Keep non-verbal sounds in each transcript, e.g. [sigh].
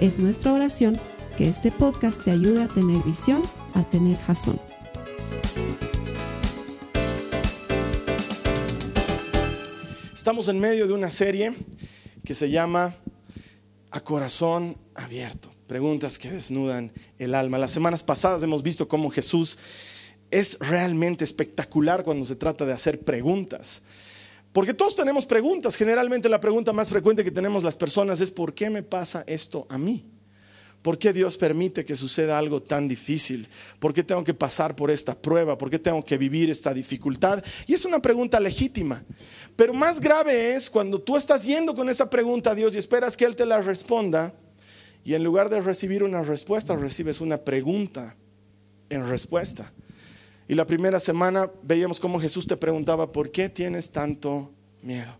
Es nuestra oración que este podcast te ayude a tener visión, a tener jazón. Estamos en medio de una serie que se llama A Corazón Abierto. Preguntas que desnudan el alma. Las semanas pasadas hemos visto cómo Jesús es realmente espectacular cuando se trata de hacer preguntas. Porque todos tenemos preguntas. Generalmente la pregunta más frecuente que tenemos las personas es ¿por qué me pasa esto a mí? ¿Por qué Dios permite que suceda algo tan difícil? ¿Por qué tengo que pasar por esta prueba? ¿Por qué tengo que vivir esta dificultad? Y es una pregunta legítima. Pero más grave es cuando tú estás yendo con esa pregunta a Dios y esperas que Él te la responda y en lugar de recibir una respuesta recibes una pregunta en respuesta. Y la primera semana veíamos cómo Jesús te preguntaba, ¿por qué tienes tanto miedo?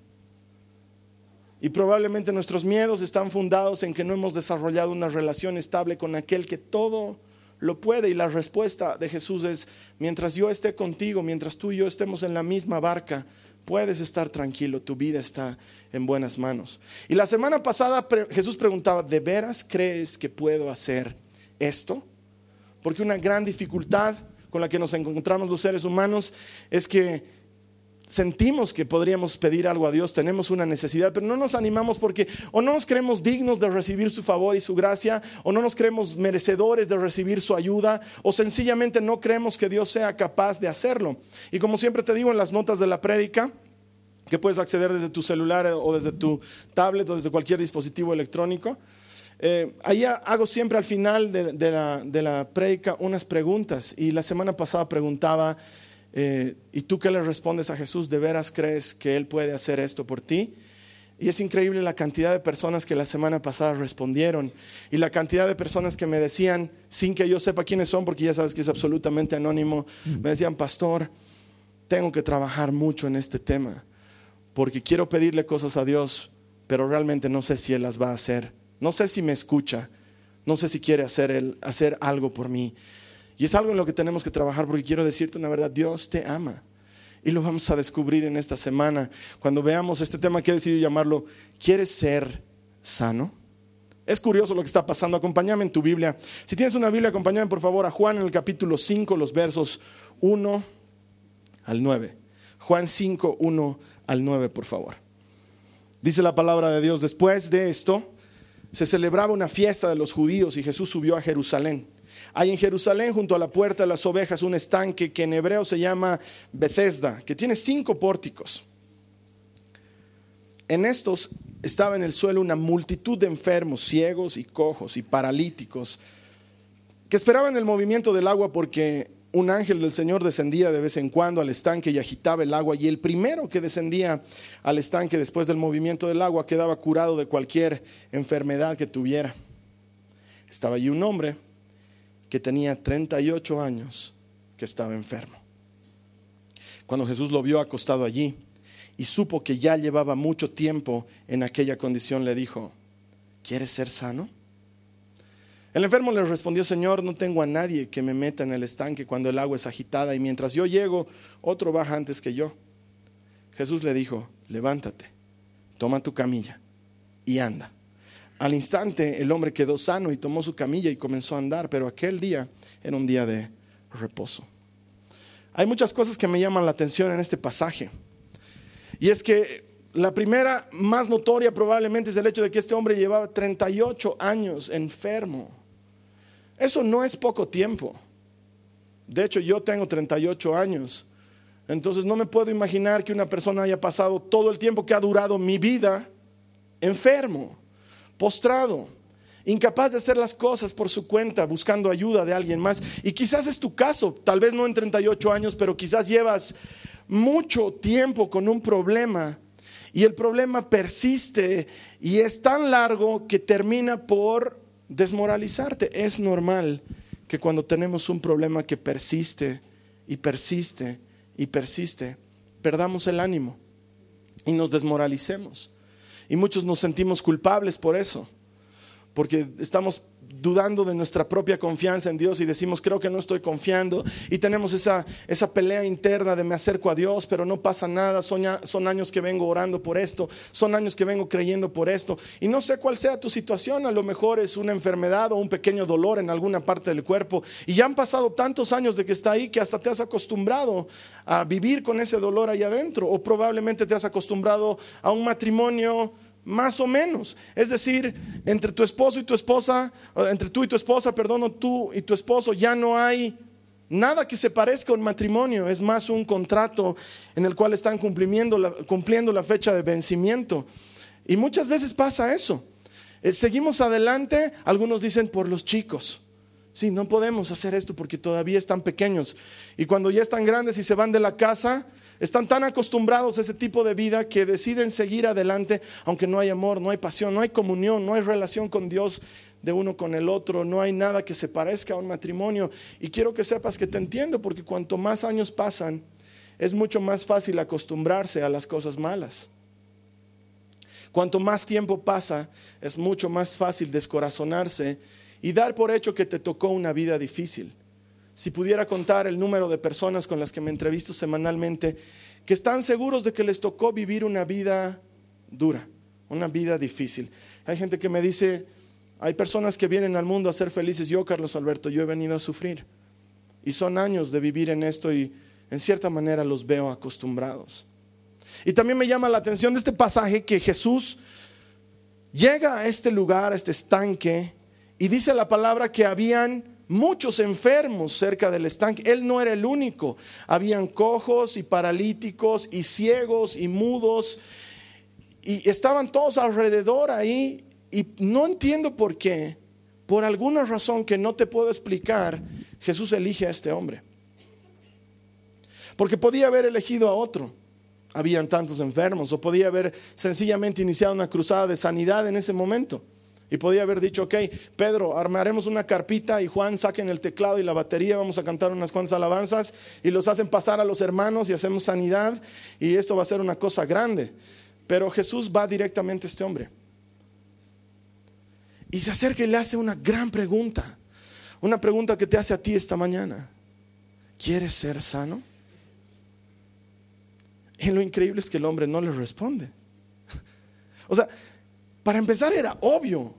Y probablemente nuestros miedos están fundados en que no hemos desarrollado una relación estable con aquel que todo lo puede. Y la respuesta de Jesús es, mientras yo esté contigo, mientras tú y yo estemos en la misma barca, puedes estar tranquilo, tu vida está en buenas manos. Y la semana pasada Jesús preguntaba, ¿de veras crees que puedo hacer esto? Porque una gran dificultad con la que nos encontramos los seres humanos es que sentimos que podríamos pedir algo a Dios, tenemos una necesidad, pero no nos animamos porque o no nos creemos dignos de recibir su favor y su gracia, o no nos creemos merecedores de recibir su ayuda, o sencillamente no creemos que Dios sea capaz de hacerlo. Y como siempre te digo en las notas de la prédica, que puedes acceder desde tu celular o desde tu tablet o desde cualquier dispositivo electrónico, eh, ahí hago siempre al final de, la, de prédica unas preguntas y la semana pasada preguntaba, eh, ¿y tú qué le respondes a Jesús? ¿De veras crees que Él puede hacer esto por ti? Y es increíble la cantidad de personas que la semana pasada respondieron y la cantidad de personas que me decían, sin que yo sepa quiénes son, porque ya sabes que es absolutamente anónimo, mm. me decían, pastor, tengo que trabajar mucho en este tema, porque quiero pedirle cosas a Dios, pero realmente no sé si Él las va a hacer. No sé si me escucha, no sé si quiere hacer, hacer algo por mí. Y es algo en lo que tenemos que trabajar porque quiero decirte una verdad, Dios te ama. Y lo vamos a descubrir en esta semana cuando veamos este tema que he decidido llamarlo, ¿quieres ser sano? Es curioso lo que está pasando. Acompáñame en tu Biblia. Si tienes una Biblia, acompáñame por favor a Juan en el capítulo 5, los versos 1 al 9. Juan 5, 1 al 9, por favor. Dice la palabra de Dios, después de esto, se celebraba una fiesta de los judíos y Jesús subió a Jerusalén. Hay en Jerusalén, junto a la puerta de las ovejas, un estanque que en hebreo se llama Bethesda, que tiene cinco pórticos. En estos estaba en el suelo una multitud de enfermos, ciegos y cojos y paralíticos, que esperaban el movimiento del agua porque un ángel del Señor descendía de vez en cuando al estanque y agitaba el agua, y el primero que descendía al estanque después del movimiento del agua quedaba curado de cualquier enfermedad que tuviera. Estaba allí un hombre que tenía 38 años que estaba enfermo. Cuando Jesús lo vio acostado allí y supo que ya llevaba mucho tiempo en aquella condición, le dijo, ¿quieres ser sano? El enfermo le respondió, Señor, no tengo a nadie que me meta en el estanque cuando el agua es agitada y mientras yo llego, otro baja antes que yo. Jesús le dijo, levántate, toma tu camilla y anda. Al instante el hombre quedó sano y tomó su camilla y comenzó a andar, pero aquel día era un día de reposo. Hay muchas cosas que me llaman la atención en este pasaje. Y es que la primera más notoria probablemente es el hecho de que este hombre llevaba 38 años enfermo. Eso no es poco tiempo. De hecho, yo tengo 38 años. Entonces no me puedo imaginar que una persona haya pasado todo el tiempo que ha durado mi vida enfermo, postrado, incapaz de hacer las cosas por su cuenta, buscando ayuda de alguien más. Y quizás es tu caso, tal vez no en 38 años, pero quizás llevas mucho tiempo con un problema y el problema persiste y es tan largo que termina por desmoralizarte. Es normal que cuando tenemos un problema que persiste y persiste y persiste, perdamos el ánimo y nos desmoralicemos. Y muchos nos sentimos culpables por eso, porque estamos dudando de nuestra propia confianza en Dios y decimos, creo que no estoy confiando. Y tenemos esa, esa pelea interna de me acerco a Dios, pero no pasa nada. Son, años que vengo orando por esto, son años que vengo creyendo por esto. Y no sé cuál sea tu situación, a lo mejor es una enfermedad o un pequeño dolor en alguna parte del cuerpo. Y ya han pasado tantos años de que está ahí que hasta te has acostumbrado a vivir con ese dolor ahí adentro. O probablemente te has acostumbrado a un matrimonio más o menos. Es decir, entre tu esposo y tu esposa, entre tú y tu esposa, perdón, tú y tu esposo, ya no hay nada que se parezca a un matrimonio. Es más un contrato en el cual están cumpliendo la, cumpliendo la fecha de vencimiento. Y muchas veces pasa eso. Eh, seguimos adelante, algunos dicen por los chicos. Sí, no podemos hacer esto porque todavía están pequeños. Y cuando ya están grandes y se van de la casa, están tan acostumbrados a ese tipo de vida que deciden seguir adelante, aunque no hay amor, no hay pasión, no hay comunión, no hay relación con Dios de uno con el otro, no hay nada que se parezca a un matrimonio. Y quiero que sepas que te entiendo, porque cuanto más años pasan, es mucho más fácil acostumbrarse a las cosas malas. Cuanto más tiempo pasa, es mucho más fácil descorazonarse y dar por hecho que te tocó una vida difícil si pudiera contar el número de personas con las que me entrevisto semanalmente, que están seguros de que les tocó vivir una vida dura, una vida difícil. Hay gente que me dice, hay personas que vienen al mundo a ser felices. Yo, Carlos Alberto, yo he venido a sufrir. Y son años de vivir en esto y en cierta manera los veo acostumbrados. Y también me llama la atención de este pasaje que Jesús llega a este lugar, a este estanque, y dice la palabra que habían muchos enfermos cerca del estanque. Él no era el único. Habían cojos y paralíticos y ciegos y mudos. Y estaban todos alrededor ahí. Y no entiendo por qué. Por alguna razón que no te puedo explicar, Jesús elige a este hombre. Porque podía haber elegido a otro. Habían tantos enfermos. O podía haber sencillamente iniciado una cruzada de sanidad en ese momento. Y podía haber dicho, ok, Pedro, armaremos una carpita y Juan saquen el teclado y la batería, vamos a cantar unas cuantas alabanzas y los hacen pasar a los hermanos y hacemos sanidad y esto va a ser una cosa grande. Pero Jesús va directamente a este hombre. Y se acerca y le hace una gran pregunta. Una pregunta que te hace a ti esta mañana. ¿Quieres ser sano? Y lo increíble es que el hombre no le responde. [laughs] O sea, para empezar era obvio.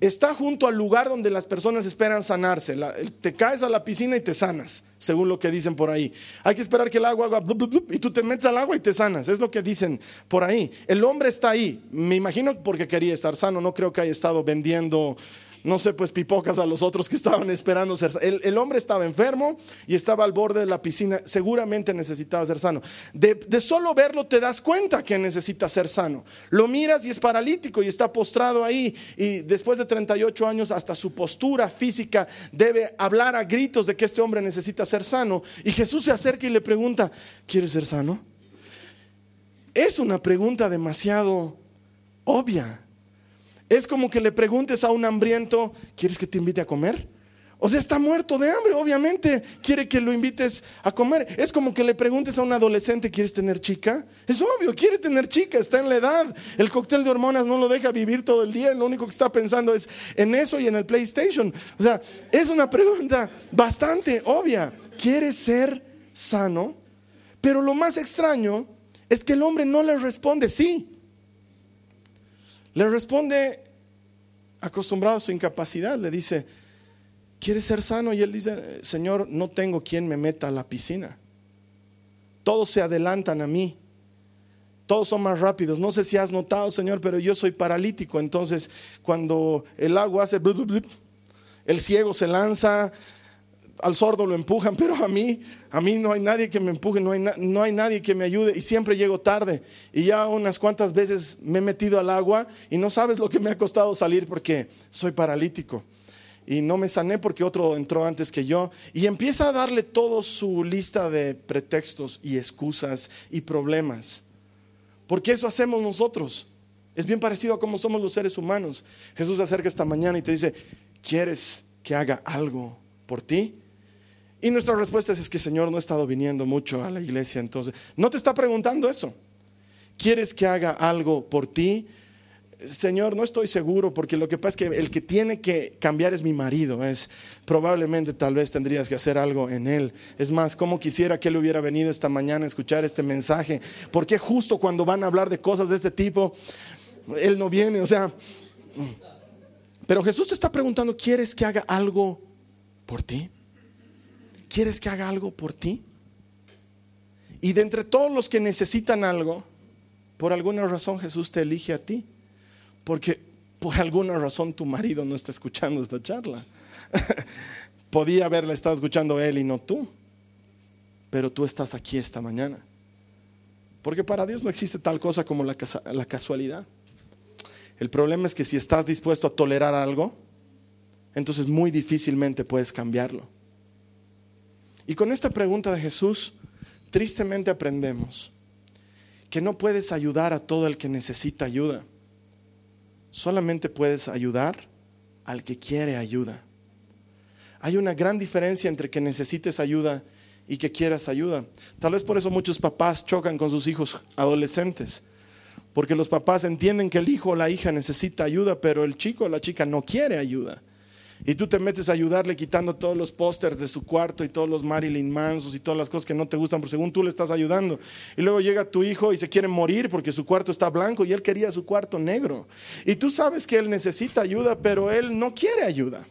Está junto al lugar donde las personas esperan sanarse. te caes a la piscina y te sanas, según lo que dicen por ahí. Hay que esperar que el agua haga y tú te metes al agua y te sanas. Es lo que dicen por ahí. El hombre está ahí. Me imagino porque quería estar sano. No creo que haya estado vendiendo no sé, pues pipocas a los otros que estaban esperando ser el, el, hombre estaba enfermo y estaba al borde de la piscina, seguramente necesitaba ser sano. De, de, solo verlo te das cuenta que necesita ser sano. Lo miras y es paralítico y está postrado ahí y después de 38 años hasta su postura física debe hablar a gritos de que este hombre necesita ser sano. Y Jesús se acerca y le pregunta, ¿quieres ser sano? Es una pregunta demasiado obvia. Es como que le preguntes a un hambriento, ¿quieres que te invite a comer? O sea, está muerto de hambre, obviamente quiere que lo invites a comer. Es como que le preguntes a un adolescente, ¿quieres tener chica? Es obvio, quiere tener chica, está en la edad. El cóctel de hormonas no lo deja vivir todo el día, lo único que está pensando es en eso y en el PlayStation. O sea, es una pregunta bastante obvia. ¿Quiere ser sano? Pero lo más extraño es que el hombre no le responde sí. Le responde, acostumbrado a su incapacidad, le dice, ¿quieres ser sano? Y él dice, Señor, no tengo quien me meta a la piscina. Todos se adelantan a mí. Todos son más rápidos. No sé si has notado, Señor, pero yo soy paralítico. Entonces, cuando el agua hace, el ciego se lanza, al sordo lo empujan, [laughs] pero a mí, a mí no hay nadie que me empuje, no hay, no hay nadie que me ayude y siempre llego tarde. Y ya unas cuantas veces me he metido al agua y no sabes lo que me ha costado salir porque soy paralítico. Y no me sané porque otro entró antes que yo. Y empieza a darle todo su lista de pretextos y excusas y problemas. Porque eso hacemos nosotros. Es bien parecido a cómo somos los seres humanos. Jesús se acerca esta mañana y te dice, ¿quieres que haga algo por ti? Y nuestra respuesta es, que Señor no ha estado viniendo mucho a la iglesia, entonces no te está preguntando eso. ¿Quieres que haga algo por ti? Señor, no estoy seguro porque lo que pasa es que el que tiene que cambiar es mi marido. Es probablemente tal vez tendrías que hacer algo en él. Es más, como quisiera que él hubiera venido esta mañana a escuchar este mensaje. Porque justo cuando van a hablar de cosas de este tipo, él no viene, o sea, pero Jesús te está preguntando, ¿quieres que haga algo por ti? ¿Quieres que haga algo por ti? Y de entre todos los que necesitan algo, por alguna razón Jesús te elige a ti porque por alguna razón tu marido no está escuchando esta charla. [laughs] Podía haberla estado escuchando él y no tú, pero tú estás aquí esta mañana. Porque para Dios no existe tal cosa como la, la casualidad. El problema es que si estás dispuesto a tolerar algo, entonces muy difícilmente puedes cambiarlo. Y con esta pregunta de Jesús, tristemente aprendemos que no puedes ayudar a todo el que necesita ayuda solamente puedes ayudar al que quiere ayuda. Hay una gran diferencia entre que necesites ayuda y que quieras ayuda. Tal vez por eso muchos papás chocan con sus hijos adolescentes, porque los papás entienden que el hijo o la hija necesita ayuda, pero el chico o la chica no quiere ayuda. Y tú te metes a ayudarle quitando todos los pósters de su cuarto y todos los Marilyn Mansos y todas las cosas que no te gustan, por según tú le estás ayudando. Y luego llega tu hijo y se quiere morir porque su cuarto está blanco y él quería su cuarto negro. Y tú sabes que él necesita ayuda, pero él no quiere ayuda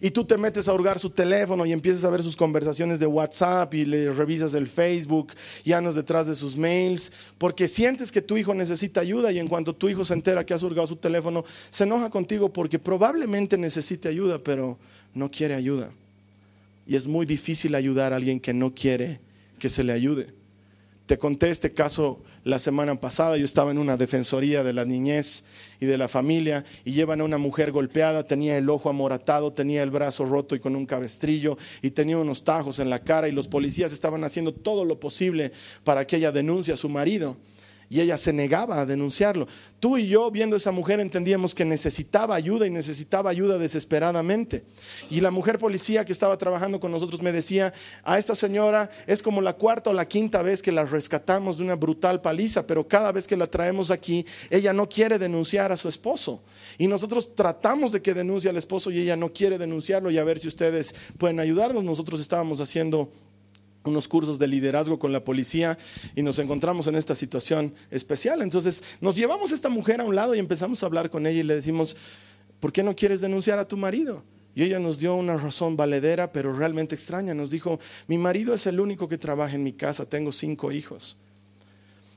y tú te metes a hurgar su teléfono y empiezas a ver sus conversaciones de WhatsApp y le revisas el Facebook y andas detrás de sus mails, porque sientes que tu hijo necesita ayuda y en cuanto tu hijo se entera que has hurgado su teléfono, se enoja contigo porque probablemente necesite ayuda, pero no quiere ayuda. Y es muy difícil ayudar a alguien que no quiere que se le ayude. Te conté este caso la semana pasada, yo estaba en una defensoría de la niñez y de la familia y llevan a una mujer golpeada, tenía el ojo amoratado, tenía el brazo roto y con un cabestrillo y tenía unos tajos en la cara y los policías estaban haciendo todo lo posible para que ella denuncie a su marido y ella se negaba a denunciarlo. Tú y yo, viendo a esa mujer, entendíamos que necesitaba ayuda y necesitaba ayuda desesperadamente. Y la mujer policía que estaba trabajando con nosotros me decía, a esta señora es como la cuarta o la quinta vez que la rescatamos de una brutal paliza, pero cada vez que la traemos aquí, ella no quiere denunciar a su esposo. Y nosotros tratamos de que denuncie al esposo y ella no quiere denunciarlo y a ver si ustedes pueden ayudarnos. Nosotros estábamos haciendo unos cursos de liderazgo con la policía y nos encontramos en esta situación especial. Entonces nos llevamos a esta mujer a un lado y empezamos a hablar con ella y le decimos, ¿por qué no quieres denunciar a tu marido? Y ella nos dio una razón valedera, pero realmente extraña. Nos dijo, mi marido es el único que trabaja en mi casa, tengo cinco hijos.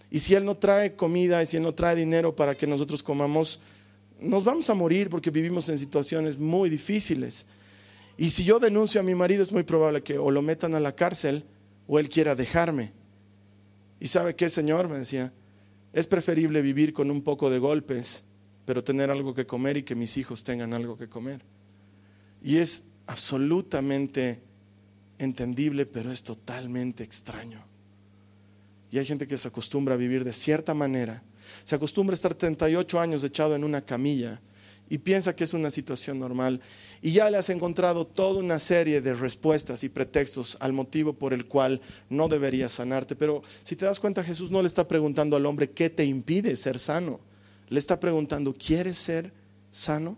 Y si él no trae comida y si él no trae dinero para que nosotros comamos, nos vamos a morir porque vivimos en situaciones muy difíciles. Y si yo denuncio a mi marido es muy probable que o lo metan a la cárcel o él quiera dejarme. ¿Y sabe qué, Señor? Me decía, es preferible vivir con un poco de golpes, pero tener algo que comer y que mis hijos tengan algo que comer. Y es absolutamente entendible, pero es totalmente extraño. Y hay gente que se acostumbra a vivir de cierta manera. Se acostumbra a estar 38 años echado en una camilla y piensa que es una situación normal y ya le has encontrado toda una serie de respuestas y pretextos al motivo por el cual no deberías sanarte. Pero si te das cuenta, Jesús no le está preguntando al hombre qué te impide ser sano. Le está preguntando, ¿quieres ser sano?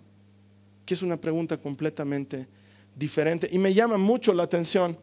Que es una pregunta completamente diferente. Y me llama mucho la atención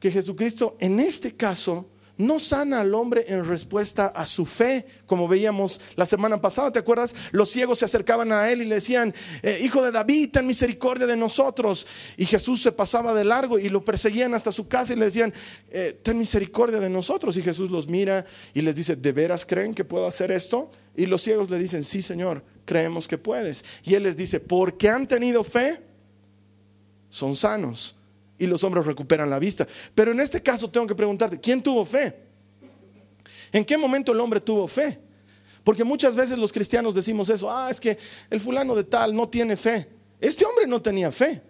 que Jesucristo en este caso no sana al hombre en respuesta a su fe, como veíamos la semana pasada, ¿te acuerdas? Los ciegos se acercaban a él y le decían, eh, hijo de David, ten misericordia de nosotros. Y Jesús se pasaba de largo y lo perseguían hasta su casa y le decían, eh, ten misericordia de nosotros. Y Jesús los mira y les dice, ¿de veras creen que puedo hacer esto? Y los ciegos le dicen, sí, Señor, creemos que puedes. Y él les dice, porque han tenido fe, son sanos y los hombres recuperan la vista. Pero en este caso tengo que preguntarte, ¿quién tuvo fe? ¿En qué momento el hombre tuvo fe? Porque muchas veces los cristianos decimos eso, ah, es que el fulano de tal no tiene fe. Este hombre no tenía fe.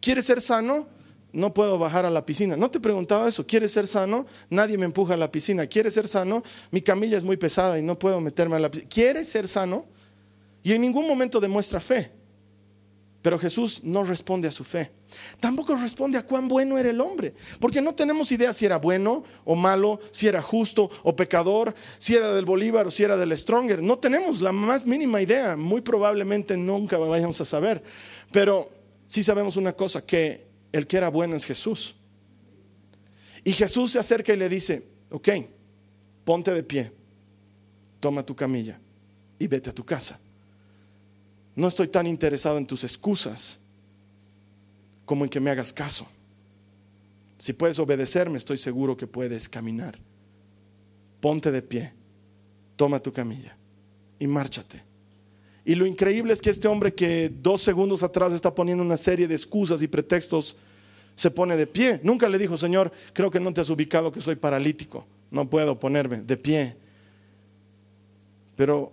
¿Quiere ser sano? No puedo bajar a la piscina. No te preguntaba eso. ¿Quieres ser sano? Nadie me empuja a la piscina. ¿Quieres ser sano? Mi camilla es muy pesada y no puedo meterme a la piscina. ¿Quieres ser sano? Y en ningún momento demuestra fe. Pero Jesús no responde a su fe. Tampoco responde a cuán bueno era el hombre. Porque no tenemos idea si era bueno o malo, si era justo o pecador, si era del Bolívar o si era del Stronger. No tenemos la más mínima idea. Muy probablemente nunca vayamos a saber. Pero sí sabemos una cosa, que el que era bueno es Jesús. Y Jesús se acerca y le dice, ok, ponte de pie, toma tu camilla y vete a tu casa. No estoy tan interesado en tus excusas como en que me hagas caso. Si puedes obedecerme, estoy seguro que puedes caminar. Ponte de pie, toma tu camilla y márchate. Y lo increíble es que este hombre que dos segundos atrás está poniendo una serie de excusas y pretextos, se pone de pie. Nunca le dijo, Señor, creo que no te has ubicado que soy paralítico, no puedo ponerme de pie. Pero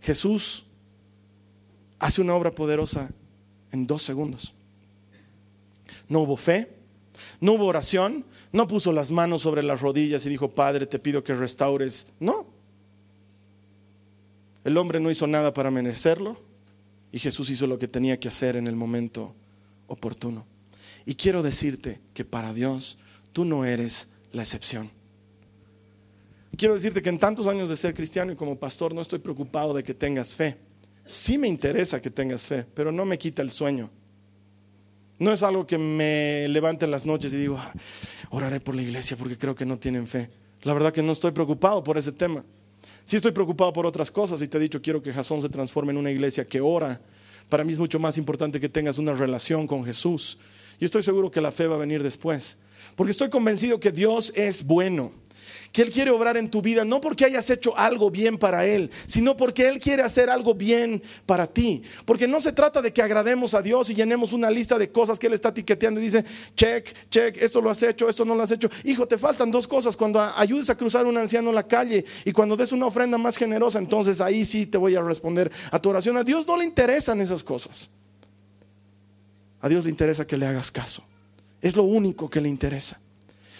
Jesús hace una obra poderosa en dos segundos. No hubo fe, no hubo oración, no puso las manos sobre las rodillas y dijo, Padre, te pido que restaures. No. El hombre no hizo nada para merecerlo y Jesús hizo lo que tenía que hacer en el momento oportuno. Y quiero decirte que para Dios tú no eres la excepción. Quiero decirte que en tantos años de ser cristiano y como pastor no estoy preocupado de que tengas fe. Sí me interesa que tengas fe, pero no me quita el sueño. No es algo que me levante en las noches y digo, ah, oraré por la iglesia porque creo que no tienen fe. La verdad que no estoy preocupado por ese tema. Sí estoy preocupado por otras cosas y te he dicho, quiero que Jasón se transforme en una iglesia que ora. Para mí es mucho más importante que tengas una relación con Jesús. Y estoy seguro que la fe va a venir después. Porque estoy convencido que Dios es bueno que Él quiere obrar en tu vida, no porque hayas hecho algo bien para Él, sino porque Él quiere hacer algo bien para ti. Porque no se trata de que agrademos a Dios y llenemos una lista de cosas que Él está etiqueteando y dice, check, check, esto lo has hecho, esto no lo has hecho. Hijo, te faltan dos cosas. Cuando ayudes a cruzar un anciano en la calle y cuando des una ofrenda más generosa, entonces ahí sí te voy a responder a tu oración. A Dios no le interesan esas cosas. A Dios le interesa que le hagas caso. Es lo único que le interesa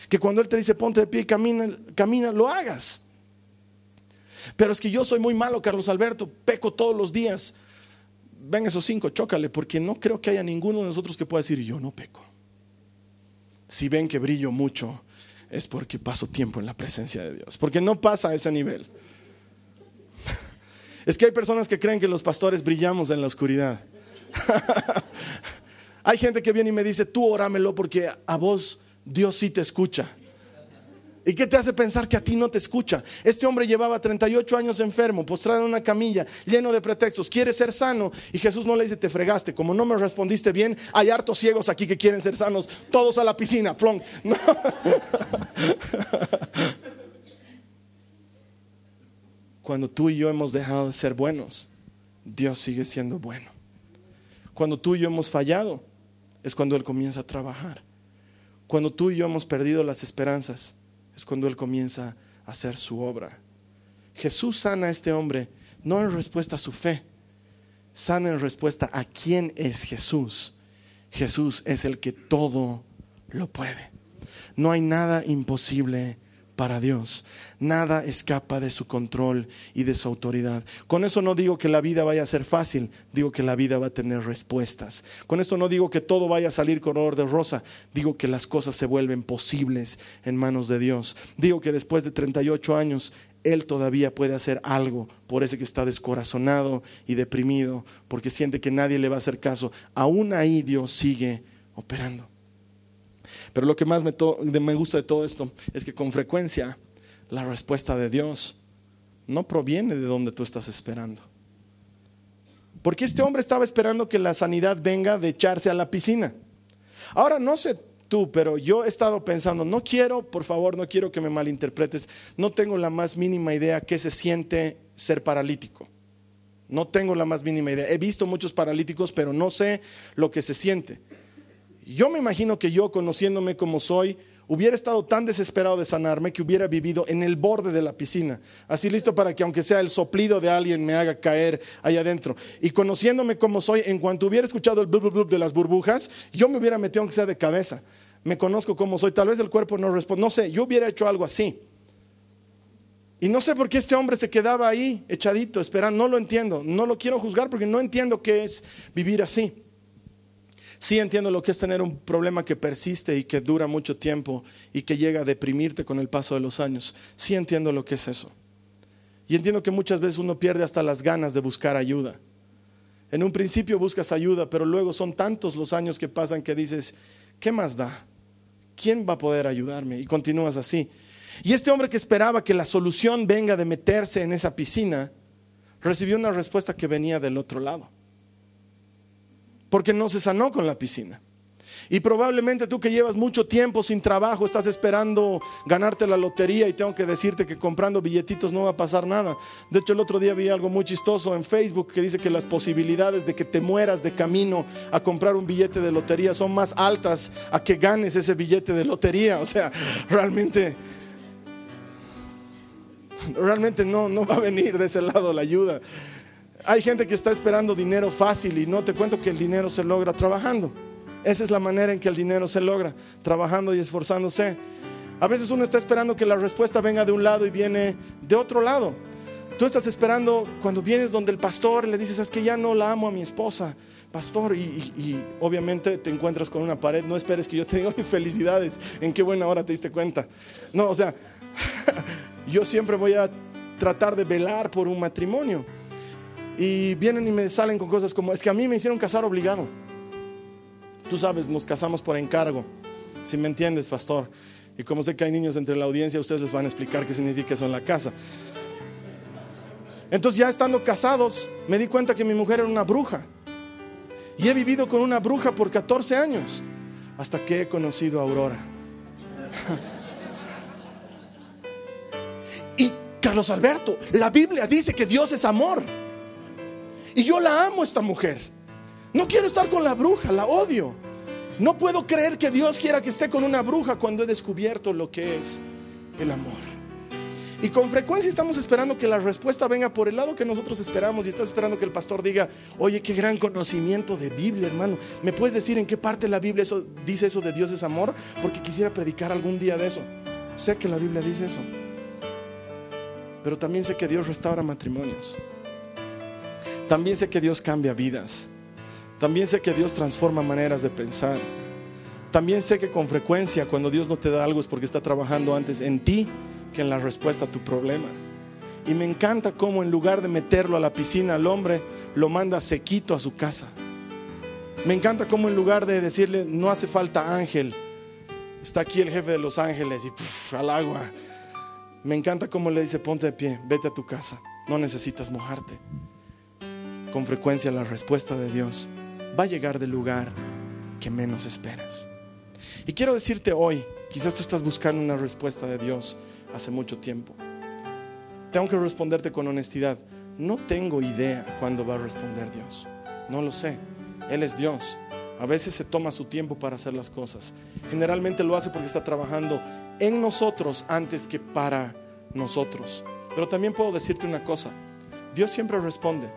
que cuando Él te dice ponte de pie y camina, camina, lo hagas. Pero es que yo soy muy malo, Carlos Alberto, peco todos los días. Ven esos cinco, chócale, porque no creo que haya ninguno de nosotros que pueda decir yo no peco. Si ven que brillo mucho, es porque paso tiempo en la presencia de Dios, porque no pasa a ese nivel. [laughs] Es que hay personas que creen que los pastores brillamos en la oscuridad. [laughs] hay gente que viene y me dice, tú orámelo porque a vos Dios sí te escucha. ¿Y qué te hace pensar que a ti no te escucha? Este hombre llevaba 38 años enfermo, postrado en una camilla, lleno de pretextos. Quiere ser sano y Jesús no le dice, te fregaste. Como no me respondiste bien, hay hartos ciegos aquí que quieren ser sanos. Todos a la piscina, plong. [laughs] Cuando tú y yo hemos dejado de ser buenos, Dios sigue siendo bueno. Cuando tú y yo hemos fallado, es cuando Él comienza a trabajar. Cuando tú y yo hemos perdido las esperanzas, es cuando Él comienza a hacer su obra. Jesús sana a este hombre, no en respuesta a su fe, sana en respuesta a quién es Jesús. Jesús es el que todo lo puede. No hay nada imposible para Dios. Nada escapa de su control y de su autoridad. Con eso no digo que la vida vaya a ser fácil, digo que la vida va a tener respuestas. Con esto no digo que todo vaya a salir color de rosa, digo que las cosas se vuelven posibles en manos de Dios. Digo que después de 38 años él todavía puede hacer algo por ese que está descorazonado y deprimido, porque siente que nadie le va a hacer caso. Aún ahí Dios sigue operando. Pero lo que más me, gusta de todo esto es que con frecuencia la respuesta de Dios no proviene de donde tú estás esperando. Porque este hombre estaba esperando que la sanidad venga de echarse a la piscina. Ahora no sé tú, pero yo he estado pensando, no quiero, por favor, no quiero que me malinterpretes, no tengo la más mínima idea qué se siente ser paralítico. No tengo la más mínima idea. He visto muchos paralíticos, pero no sé lo que se siente. Yo me imagino que yo, conociéndome como soy, hubiera estado tan desesperado de sanarme que hubiera vivido en el borde de la piscina, así listo para que aunque sea el soplido de alguien me haga caer ahí adentro. Y conociéndome como soy, en cuanto hubiera escuchado el blub, blub, blub de las burbujas, yo me hubiera metido aunque sea de cabeza. Me conozco como soy, tal vez el cuerpo no responde, no sé, yo hubiera hecho algo así. Y no sé por qué este hombre se quedaba ahí, echadito, esperando. No lo entiendo. No lo quiero juzgar porque no entiendo qué es vivir así. Sí entiendo lo que es tener un problema que persiste y que dura mucho tiempo y que llega a deprimirte con el paso de los años. Sí entiendo lo que es eso. Y entiendo que muchas veces uno pierde hasta las ganas de buscar ayuda. En un principio buscas ayuda, pero luego son tantos los años que pasan que dices, ¿qué más da? ¿Quién va a poder ayudarme? Y continúas así. Y este hombre que esperaba que la solución venga de meterse en esa piscina, recibió una respuesta que venía del otro lado. Porque no se sanó con la piscina. Y probablemente tú que llevas mucho tiempo sin trabajo, estás esperando ganarte la lotería y tengo que decirte que comprando billetitos no va a pasar nada. De hecho, el otro día vi algo muy chistoso en Facebook que dice que las posibilidades de que te mueras de camino a comprar un billete de lotería son más altas a que ganes ese billete de lotería. O sea, realmente realmente no, no va a venir de ese lado la ayuda. Hay gente que está esperando dinero fácil y no te cuento que el dinero se logra trabajando. Esa es la manera en que el dinero se logra, trabajando y esforzándose. A veces uno está esperando que la respuesta venga de un lado y viene de otro lado. Tú estás esperando cuando vienes donde el pastor le dices, es que ya no la amo a mi esposa, pastor, y, obviamente te encuentras con una pared, no esperes que yo te diga felicidades, en qué buena hora te diste cuenta. No, o sea, [laughs] yo siempre voy a tratar de velar por un matrimonio. Y vienen y me salen con cosas como, es que a mí me hicieron casar obligado. Tú sabes, nos casamos por encargo. Si me entiendes, pastor. Y como sé que hay niños entre la audiencia, ustedes les van a explicar qué significa eso en la casa. Entonces ya estando casados, me di cuenta que mi mujer era una bruja. Y he vivido con una bruja por 14 años, hasta que he conocido a Aurora. [laughs] y Carlos Alberto, la Biblia dice que Dios es amor. Y yo la amo esta mujer. No quiero estar con la bruja, la odio. No puedo creer que Dios quiera que esté con una bruja cuando he descubierto lo que es el amor. Y con frecuencia estamos esperando que la respuesta venga por el lado que nosotros esperamos y estás esperando que el pastor diga, oye, qué gran conocimiento de Biblia, hermano. ¿Me puedes decir en qué parte de la Biblia eso, dice eso de Dios es amor? Porque quisiera predicar algún día de eso. Sé que la Biblia dice eso. Pero también sé que Dios restaura matrimonios. También sé que Dios cambia vidas. También sé que Dios transforma maneras de pensar. También sé que con frecuencia cuando Dios no te da algo es porque está trabajando antes en ti que en la respuesta a tu problema. Y me encanta cómo en lugar de meterlo a la piscina al hombre, lo manda sequito a su casa. Me encanta cómo en lugar de decirle, no hace falta ángel, está aquí el jefe de los ángeles y al agua. Me encanta cómo le dice, ponte de pie, vete a tu casa, no necesitas mojarte. Con frecuencia la respuesta de Dios va a llegar del lugar que menos esperas. Y quiero decirte hoy, quizás tú estás buscando una respuesta de Dios hace mucho tiempo. Tengo que responderte con honestidad. No tengo idea cuándo va a responder Dios. No lo sé. Él es Dios. A veces se toma su tiempo para hacer las cosas. Generalmente lo hace porque está trabajando en nosotros antes que para nosotros. Pero también puedo decirte una cosa. Dios siempre responde.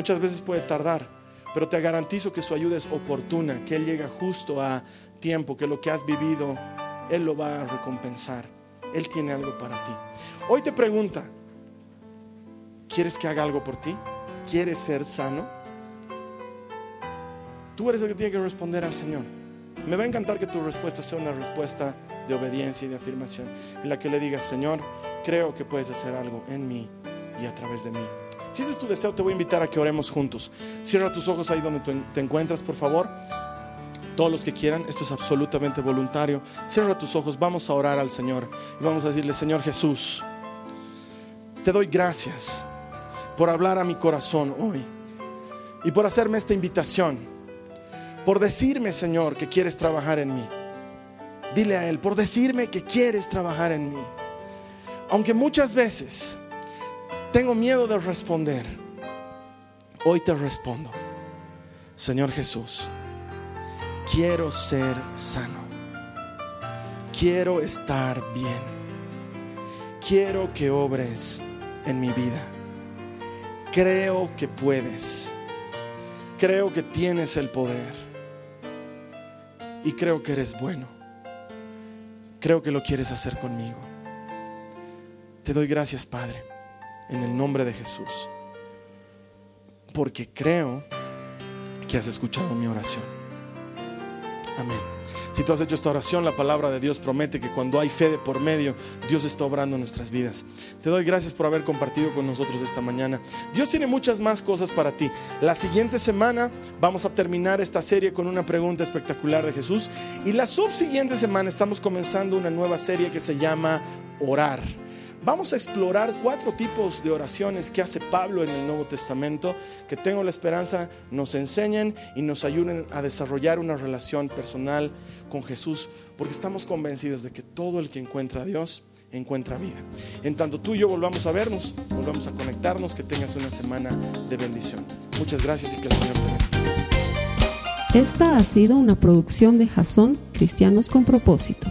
Muchas veces puede tardar, pero te garantizo que su ayuda es oportuna, que Él llega justo a tiempo, que lo que has vivido, Él lo va a recompensar. Él tiene algo para ti. Hoy te pregunta, ¿quieres que haga algo por ti? ¿Quieres ser sano? Tú eres el que tiene que responder al Señor. Me va a encantar que tu respuesta sea una respuesta de obediencia y de afirmación, en la que le digas, Señor, creo que puedes hacer algo en mí y a través de mí. Si ese es tu deseo, te voy a invitar a que oremos juntos. Cierra tus ojos ahí donde te encuentras, por favor. Todos los que quieran, esto es absolutamente voluntario. Cierra tus ojos, vamos a orar al Señor y vamos a decirle, Señor Jesús, te doy gracias por hablar a mi corazón hoy y por hacerme esta invitación, por decirme, Señor, que quieres trabajar en mí. Dile a Él, por decirme que quieres trabajar en mí. Aunque muchas veces tengo miedo de responder. Hoy te respondo, Señor Jesús, quiero ser sano. Quiero estar bien. Quiero que obres en mi vida. Creo que puedes. Creo que tienes el poder. Y creo que eres bueno. Creo que lo quieres hacer conmigo. Te doy gracias, Padre, en el nombre de Jesús, porque creo que has escuchado mi oración. Amén. Si tú has hecho esta oración, la palabra de Dios promete que cuando hay fe de por medio, Dios está obrando nuestras vidas. Te doy gracias por haber compartido con nosotros esta mañana. Dios tiene muchas más cosas para ti. La siguiente semana vamos a terminar esta serie con una pregunta espectacular de Jesús. Y la subsiguiente semana estamos comenzando una nueva serie que se llama Orar. Vamos a explorar cuatro tipos de oraciones que hace Pablo en el Nuevo Testamento, que tengo la esperanza nos enseñen y nos ayuden a desarrollar una relación personal con Jesús, porque estamos convencidos de que todo el que encuentra a Dios encuentra vida. En tanto tú y yo volvamos a vernos, volvamos a conectarnos, que tengas una semana de bendición. Muchas gracias y que el Señor te bendiga. Esta ha sido una producción de Jason Cristianos con propósito.